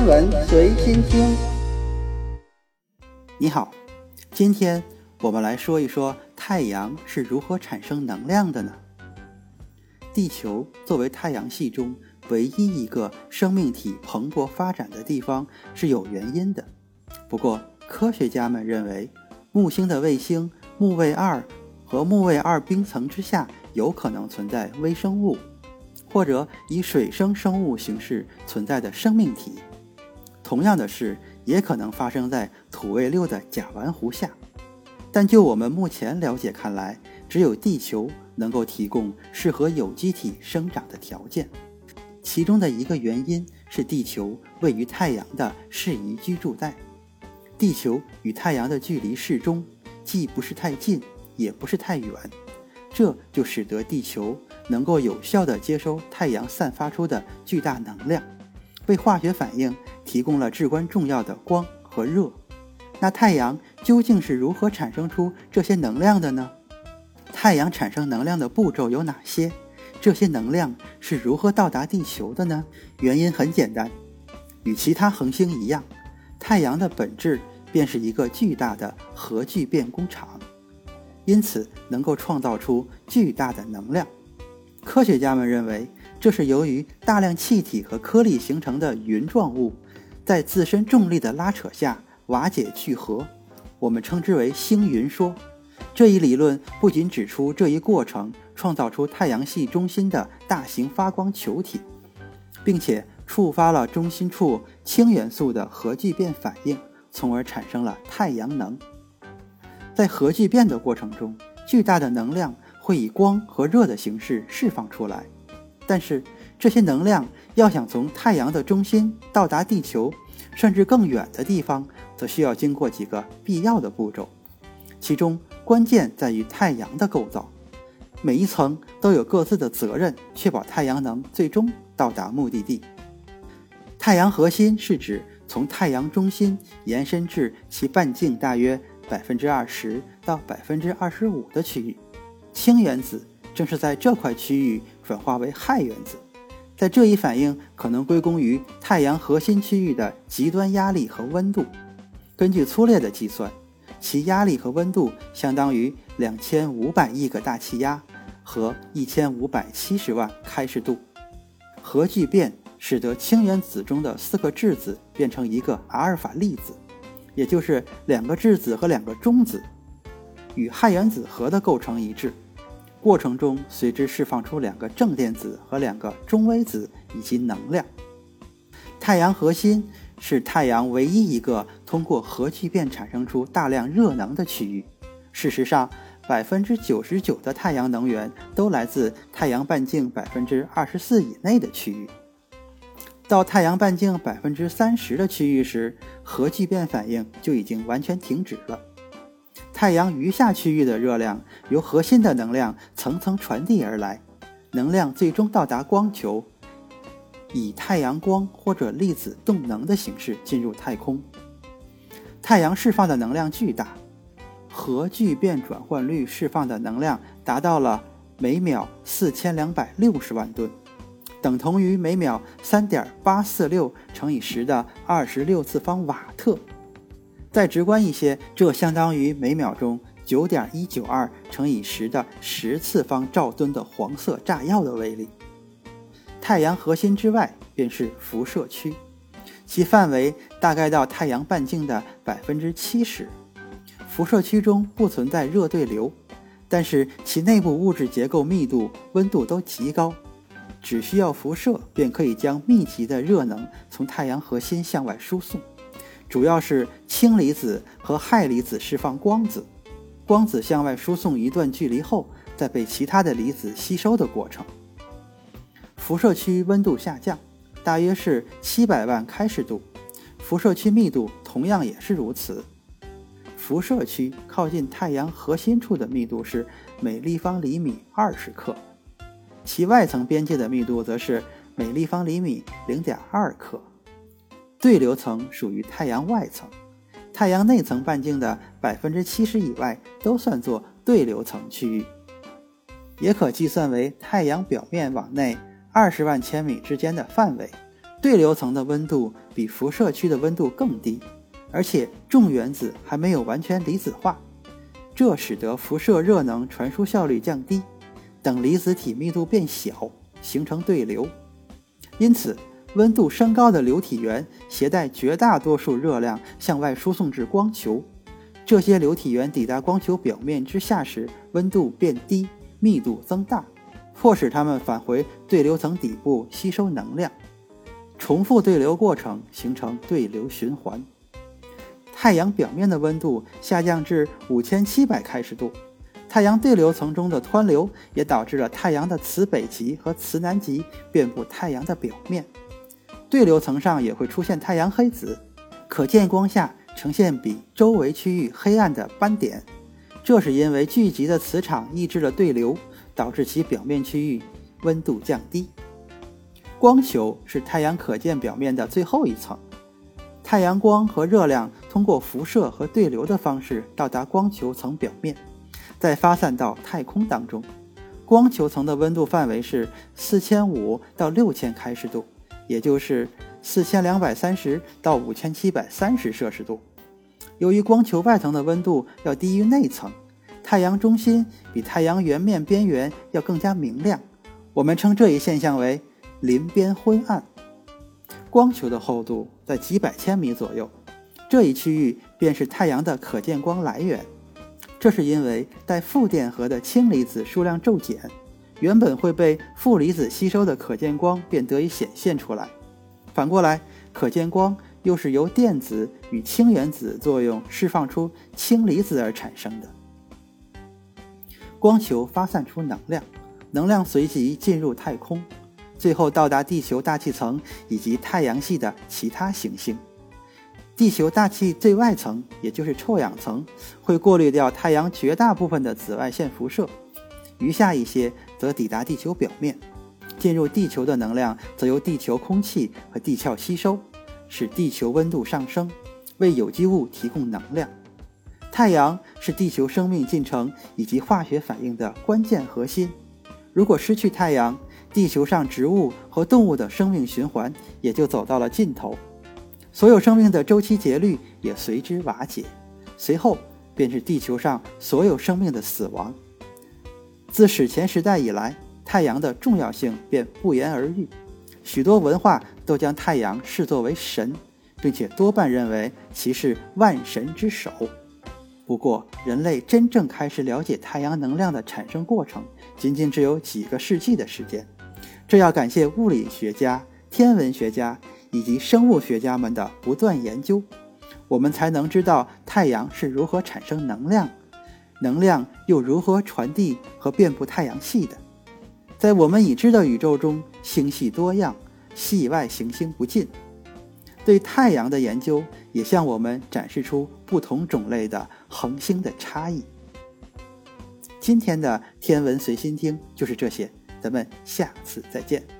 天文随心听。你好，今天我们来说一说太阳是如何产生能量的呢？地球作为太阳系中唯一一个生命体蓬勃发展的地方是有原因的。不过，科学家们认为，木星的卫星木卫二和木卫二冰层之下有可能存在微生物，或者以水生生物形式存在的生命体。同样的事也可能发生在土卫六的甲烷湖下。但就我们目前了解看来，只有地球能够提供适合有机体生长的条件。其中的一个原因是地球位于太阳的适宜居住带。地球与太阳的距离适中，既不是太近，也不是太远，这就使得地球能够有效地接收太阳散发出的巨大能量，为化学反应提供了至关重要的光和热。那太阳究竟是如何产生出这些能量的呢？太阳产生能量的步骤有哪些？这些能量是如何到达地球的呢？原因很简单，与其他恒星一样，太阳的本质。便是一个巨大的核聚变工厂，因此能够创造出巨大的能量。科学家们认为，这是由于大量气体和颗粒形成的云状物，在自身重力的拉扯下瓦解聚合，我们称之为星云说。这一理论不仅指出这一过程创造出太阳系中心的大型发光球体，并且触发了中心处氢元素的核聚变反应。从而产生了太阳能。在核聚变的过程中，巨大的能量会以光和热的形式释放出来。但是，这些能量要想从太阳的中心到达地球，甚至更远的地方，则需要经过几个必要的步骤。其中关键在于太阳的构造，每一层都有各自的责任，确保太阳能最终到达目的地。太阳核心是指。从太阳中心延伸至其半径大约百分之二十到百分之二十五的区域，氢原子正是在这块区域转化为氦原子。在这一反应可能归功于太阳核心区域的极端压力和温度。根据粗略的计算，其压力和温度相当于两千五百亿个大气压和一千五百七十万开氏度。核聚变。使得氢原子中的四个质子变成一个阿尔法粒子，也就是两个质子和两个中子，与氦原子核的构成一致。过程中随之释放出两个正电子和两个中微子以及能量。太阳核心是太阳唯一一个通过核聚变产生出大量热能的区域。事实上，百分之九十九的太阳能源都来自太阳半径百分之二十四以内的区域。到太阳半径百分之三十的区域时，核聚变反应就已经完全停止了。太阳余下区域的热量由核心的能量层层传递而来，能量最终到达光球，以太阳光或者粒子动能的形式进入太空。太阳释放的能量巨大，核聚变转换率释放的能量达到了每秒四千两百六十万吨。等同于每秒三点八四六乘以十的二十六次方瓦特。再直观一些，这相当于每秒钟九点一九二乘以十的十次方兆吨的黄色炸药的威力。太阳核心之外便是辐射区，其范围大概到太阳半径的百分之七十。辐射区中不存在热对流，但是其内部物质结构密度、温度都极高。只需要辐射，便可以将密集的热能从太阳核心向外输送。主要是氢离子和氦离子释放光子，光子向外输送一段距离后，再被其他的离子吸收的过程。辐射区温度下降，大约是七百万开氏度。辐射区密度同样也是如此。辐射区靠近太阳核心处的密度是每立方厘米二十克。其外层边界的密度则是每立方厘米零点二克。对流层属于太阳外层，太阳内层半径的百分之七十以外都算作对流层区域，也可计算为太阳表面往内二十万千米之间的范围。对流层的温度比辐射区的温度更低，而且重原子还没有完全离子化，这使得辐射热能传输效率降低。等离子体密度变小，形成对流。因此，温度升高的流体源携带绝大多数热量向外输送至光球。这些流体源抵达光球表面之下时，温度变低，密度增大，迫使它们返回对流层底部吸收能量。重复对流过程形成对流循环。太阳表面的温度下降至五千七百开氏度。太阳对流层中的湍流也导致了太阳的磁北极和磁南极遍布太阳的表面。对流层上也会出现太阳黑子，可见光下呈现比周围区域黑暗的斑点。这是因为聚集的磁场抑制了对流，导致其表面区域温度降低。光球是太阳可见表面的最后一层。太阳光和热量通过辐射和对流的方式到达光球层表面。再发散到太空当中，光球层的温度范围是四千五到六千开氏度，也就是四千两百三十到五千七百三十摄氏度。由于光球外层的温度要低于内层，太阳中心比太阳圆面边缘要更加明亮，我们称这一现象为邻边昏暗。光球的厚度在几百千米左右，这一区域便是太阳的可见光来源。这是因为带负电荷的氢离子数量骤减，原本会被负离子吸收的可见光便得以显现出来。反过来，可见光又是由电子与氢原子作用释放出氢离子而产生的。光球发散出能量，能量随即进入太空，最后到达地球大气层以及太阳系的其他行星。地球大气最外层，也就是臭氧层，会过滤掉太阳绝大部分的紫外线辐射，余下一些则抵达地球表面。进入地球的能量则由地球空气和地壳吸收，使地球温度上升，为有机物提供能量。太阳是地球生命进程以及化学反应的关键核心。如果失去太阳，地球上植物和动物的生命循环也就走到了尽头。所有生命的周期节律也随之瓦解，随后便是地球上所有生命的死亡。自史前时代以来，太阳的重要性便不言而喻，许多文化都将太阳视作为神，并且多半认为其是万神之首。不过，人类真正开始了解太阳能量的产生过程，仅仅只有几个世纪的时间，这要感谢物理学家、天文学家。以及生物学家们的不断研究，我们才能知道太阳是如何产生能量，能量又如何传递和遍布太阳系的。在我们已知的宇宙中，星系多样，系外行星不尽。对太阳的研究也向我们展示出不同种类的恒星的差异。今天的天文随心听就是这些，咱们下次再见。